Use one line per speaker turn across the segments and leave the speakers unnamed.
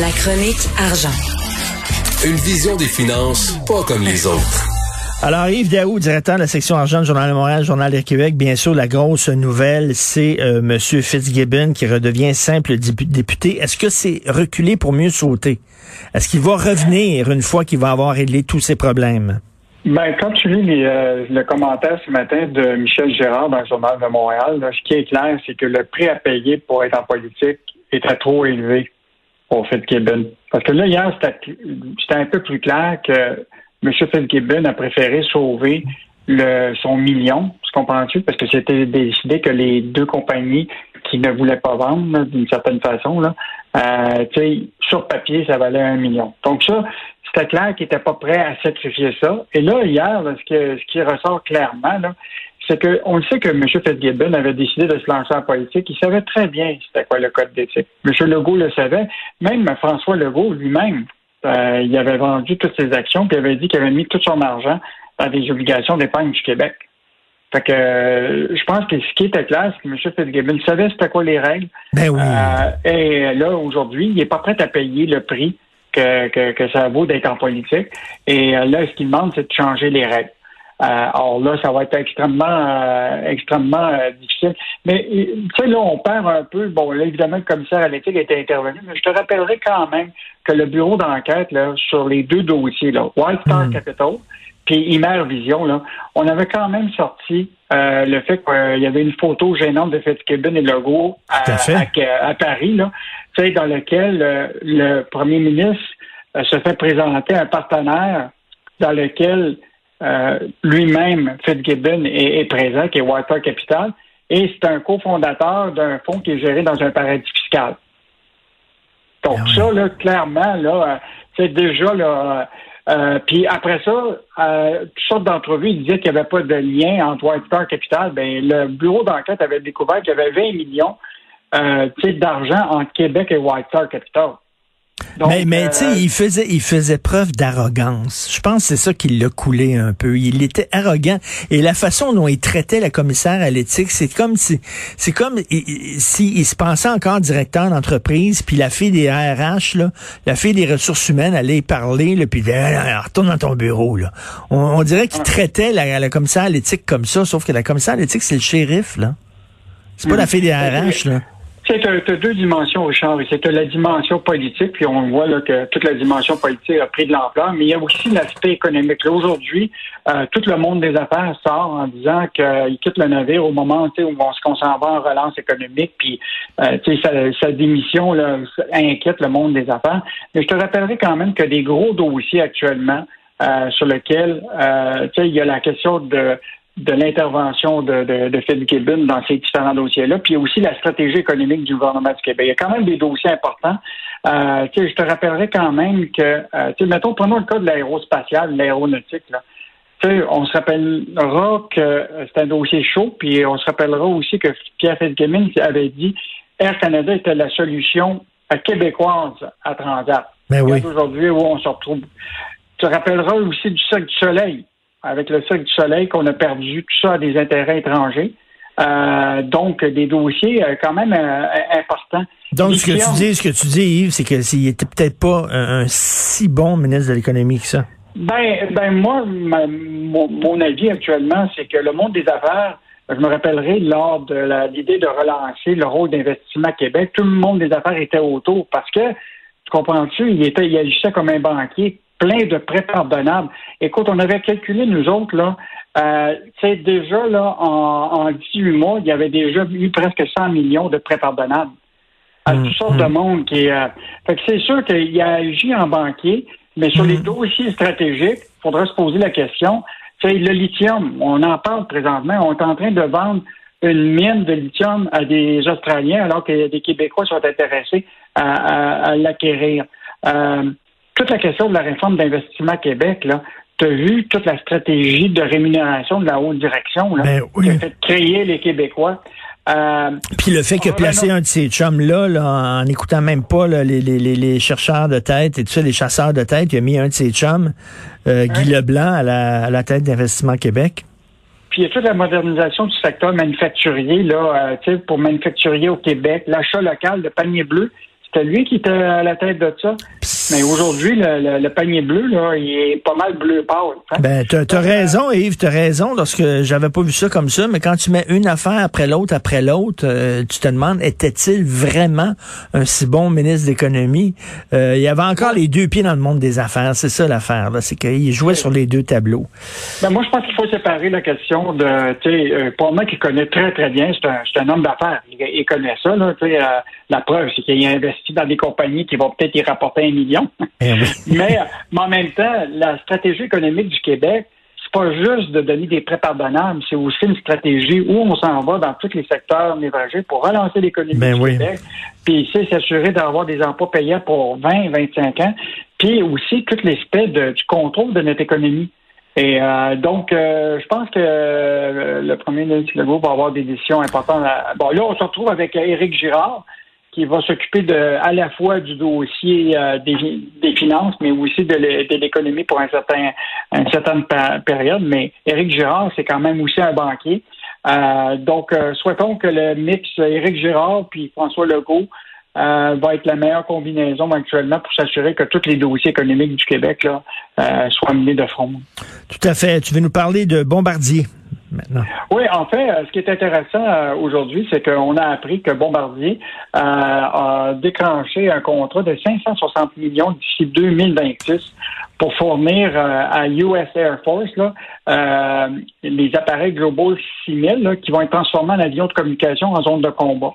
La chronique argent.
Une vision des finances pas comme les autres.
Alors, Yves Daou, directeur de la section argent du Journal de Montréal, Journal du Québec, bien sûr, la grosse nouvelle, c'est euh, M. Fitzgibbon qui redevient simple député. Est-ce que c'est reculé pour mieux sauter? Est-ce qu'il va revenir une fois qu'il va avoir réglé tous ses problèmes?
Ben, quand tu lis euh, le commentaire ce matin de Michel Gérard dans le Journal de Montréal, ce qui est clair, c'est que le prix à payer pour être en politique était trop élevé au Fitzgibbon. Parce que là, hier, c'était un peu plus clair que M. Fitzgibbon a préféré sauver le, son million, tu comprends-tu? Parce que c'était décidé que les deux compagnies qui ne voulaient pas vendre, d'une certaine façon, là, euh, sur papier, ça valait un million. Donc ça, c'était clair qu'il n'était pas prêt à sacrifier ça. Et là, hier, ce, ce qui ressort clairement, c'est qu'on le sait que M. Fitzgibbon avait décidé de se lancer en politique. Il savait très bien c'était quoi le code d'éthique. M. Legault le savait. Même François Legault lui-même, euh, il avait vendu toutes ses actions, puis il avait dit qu'il avait mis tout son argent dans des obligations d'épargne du Québec. Fait que euh, je pense que ce qui était clair, c'est que M. Fitzgibbon savait c'était quoi les règles.
Ben oui.
Euh, et là, aujourd'hui, il n'est pas prêt à payer le prix que, que, que ça vaut d'être en politique. Et là, ce qu'il demande, c'est de changer les règles. Euh, alors là, ça va être extrêmement, euh, extrêmement euh, difficile. Mais tu sais, là, on perd un peu. Bon, là, évidemment, le commissaire à l'éthique était intervenu, mais je te rappellerai quand même que le bureau d'enquête là, sur les deux dossiers, là, White Star hmm. Capital puis Imer Vision, là, on avait quand même sorti le fait qu'il y avait une photo gênante de Fitzgibbon et Legault à, à, Paris, là, dans lequel le premier ministre se fait présenter un partenaire dans lequel euh, lui-même, Fitzgibbon, est, est, présent, qui est Water Capital, et c'est un cofondateur d'un fonds qui est géré dans un paradis fiscal. Donc ah ça, là, clairement, là, euh, c'est déjà là. Euh, puis après ça, euh, toutes sortes d'entrevues, il disait qu'il n'y avait pas de lien entre White Star Capital. Ben, le bureau d'enquête avait découvert qu'il y avait 20 millions euh, d'argent entre Québec et White Star Capital
mais mais tu sais, euh, il faisait, il faisait preuve d'arrogance. Je pense que c'est ça qui l'a coulé un peu. Il était arrogant. Et la façon dont il traitait la commissaire à l'éthique, c'est comme si, c'est comme s'il se pensait encore directeur d'entreprise, puis la fille des RH, là, la fille des ressources humaines allait parler, là, puis ah, retourne dans ton bureau. Là. On, dirait qu'il traitait la, la commissaire à l'éthique comme ça, sauf que la commissaire à l'éthique, c'est le shérif. là. C'est pas la fille des RH. là.
Tu as, deux dimensions, Richard. C'est la dimension politique, puis on voit là, que toute la dimension politique a pris de l'ampleur, mais il y a aussi l'aspect économique. Aujourd'hui, euh, tout le monde des affaires sort en disant qu'il quitte le navire au moment où on, s'en va en relance économique, puis euh, sa, sa, démission là, inquiète le monde des affaires. Mais je te rappellerai quand même que des gros dossiers actuellement euh, sur lesquels euh, il y a la question de de l'intervention de, de, de Phil Gibbon dans ces différents dossiers-là, puis il y a aussi la stratégie économique du gouvernement du Québec. Il y a quand même des dossiers importants. Euh, je te rappellerai quand même que, euh, mettons, prenons le cas de l'aérospatiale, l'aéronautique. Là. on se rappellera que c'est un dossier chaud, puis on se rappellera aussi que Pierre Fitzgibbon avait dit Air Canada était la solution québécoise à Transat.
Mais ben oui.
Aujourd'hui, où on se retrouve. Tu te rappelleras aussi du Cirque du Soleil avec le Cirque du Soleil qu'on a perdu tout ça à des intérêts étrangers. Euh, donc, des dossiers euh, quand même euh, importants.
Donc, ce que, tu dis, ce que tu dis, Yves, c'est qu'il était peut-être pas un, si bon ministre de l'économie que ça.
Ben, ben moi, mon, avis actuellement, c'est que le monde des affaires, je me rappellerai lors de l'idée de relancer le rôle d'investissement à Québec, tout le monde des affaires était autour parce que, tu comprends-tu, il était, il agissait comme un banquier plein de prêts pardonnables. Écoute, on avait calculé, nous autres, là, euh, déjà, là, en, en 18 mois, il y avait déjà eu presque 100 millions de prêts pardonnables à toutes sortes de mm-hmm. monde qui euh, fait que c'est sûr qu'il a agi en banquier, mais sur les mm-hmm. dossiers stratégiques, il faudra se poser la question. C'est le lithium, on en parle présentement, on est en train de vendre une mine de lithium à des Australiens alors que des Québécois sont intéressés à, l'acquérir. Euh, toute la question de la réforme d'investissement Québec, là, tu as vu toute la stratégie de rémunération de la haute direction là,
ben qui
a fait créer les Québécois.
Euh, Puis le fait que placer un de ces chums-là, là, en n'écoutant même pas là, les, les, les, chercheurs de tête et tout ça, les chasseurs de tête, il a mis un de ses chums, euh, Guy Leblanc, à la, à la tête d'Investissement Québec.
Puis il y a toute la modernisation du secteur manufacturier, là, euh, pour manufacturier au Québec, l'achat local de panier bleu. C'était lui qui était à la tête de ça. Mais aujourd'hui, le, panier bleu, là, il est pas mal bleu pâle.
Hein? Ben, t'as as raison, Yves, t'as raison, lorsque j'avais pas vu ça comme ça, mais quand tu mets une affaire après l'autre, après l'autre, euh, tu te demandes, était-il vraiment un si bon ministre d'économie? Euh, il y avait encore les deux pieds dans le monde des affaires, c'est ça l'affaire, c'est qu'il jouait sur les deux tableaux.
Ben, moi, je pense qu'il faut séparer la question de, tu sais, euh, pour moi qui connaît très, très bien, c'est un, un, homme d'affaires. Il, connaît ça, là, tu sais, la preuve, c'est qu'il a investi dans des compagnies qui vont peut-être y rapporter un million eh mais, en même temps, la stratégie économique du Québec, c'est pas juste de donner des prêts pardonnables, c'est aussi une stratégie où on s'en va dans tous les secteurs névragés pour relancer l'économie ben du Québec, puis c'est s'assurer d'avoir des emplois payés pour 20, 25 ans, puis aussi tout l'aspect du contrôle de notre économie. Et euh, donc, euh, je pense que euh, le premier ministre Legault va avoir des décisions importantes. Bon, là, on se retrouve avec Éric Girard, qui va s'occuper de à la fois du dossier euh, des, finances, mais aussi de l'économie pour un certain une certaine période. Mais Éric Girard, c'est quand même aussi un banquier. Euh, donc, euh, souhaitons que le mix Éric Girard puis François Legault va être la meilleure combinaison actuellement pour s'assurer que tous les dossiers économiques du Québec là, soient menés de front.
Tout à fait. Tu veux nous parler de Bombardier?
Oui, en fait, euh, ce qui est intéressant euh, aujourd'hui, c'est qu'on a appris que Bombardier euh, a déclenché un contrat de 560 millions d'ici 2026 pour fournir à US Air Force là, les appareils Global 6000 qui vont être transformés en avions de communication en zone de combat.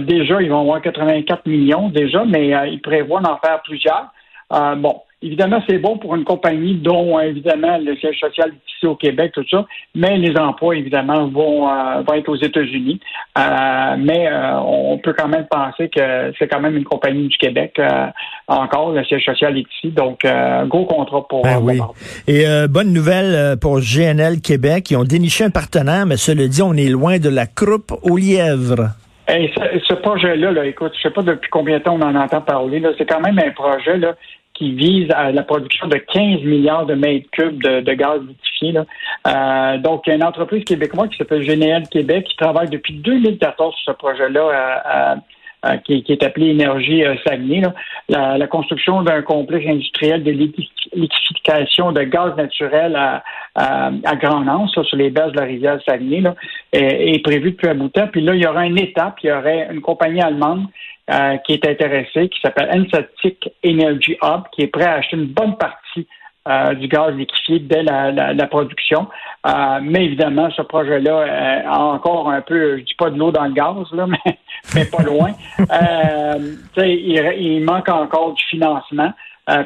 déjà, ils vont avoir 84 millions déjà, mais ils prévoient d'en faire plusieurs. bon, Évidemment, c'est bon pour une compagnie dont, évidemment, le siège social est ici au Québec, tout ça, mais les emplois, évidemment, vont, euh, vont être aux États-Unis. Euh, mais euh, on peut quand même penser que c'est quand même une compagnie du Québec. encore, le siège social est ici, donc gros contrat pour
ben oui. Et bonne nouvelle pour GNL Québec. Ils ont déniché un partenaire, mais cela dit, on est loin de la croupe aux lièvres.
ce, projet-là, là, écoute, je sais pas depuis combien de temps on en entend parler. C'est quand même un projet là, qui vise à la production de 15 milliards de mètres cubes de, gaz liquéfié. Euh, donc, il y a une entreprise québécoise qui s'appelle GNL Québec qui travaille depuis 2014 sur ce projet-là qui, est appelé Énergie euh, Saguenay. La, construction d'un complexe industriel de liquéfication de gaz naturel à, à, Grand Anse, sur les bases de la rivière Saguenay, est, est prévue depuis un bout de temps. Puis là, il y aura une étape, il y aurait une compagnie allemande euh, qui est intéressé, qui s'appelle Ensatic Energy Hub, qui est prêt à acheter une bonne partie euh, du gaz liquéfié dès la, production. Euh, mais évidemment, ce projet-là a encore un peu, je dis pas de l'eau dans le gaz, là, mais, mais pas loin. il, il, manque encore du financement.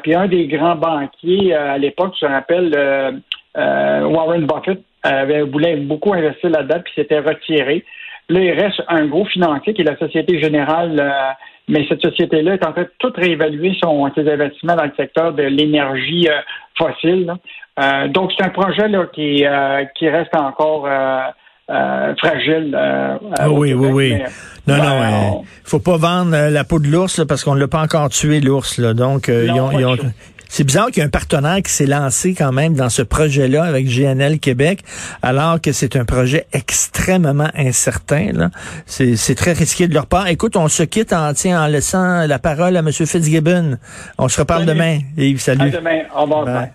puis un des grands banquiers à l'époque, je me rappelle, Warren Buffett, avait, voulait beaucoup investir là-dedans, puis s'était retiré. Là, il reste un gros financier qui est la Société Générale, euh, mais cette société-là est en train de tout réévaluer son, ses investissements dans le secteur de l'énergie euh, fossile. Euh, donc, c'est un projet là, qui, qui reste encore fragile.
Ah oui, oui, oui. non, non, il faut pas vendre la peau de l'ours parce qu'on ne l'a pas encore tué, l'ours. Donc, ils ont, c'est bizarre qu'il y ait un partenaire qui s'est lancé quand même dans ce projet-là avec GNL Québec, alors que c'est un projet extrêmement incertain. C'est très risqué de leur part. Écoute, on se quitte en, en laissant la parole à M. Fitzgibbon. On se reparle demain. Yves, salut.
À demain. Au revoir.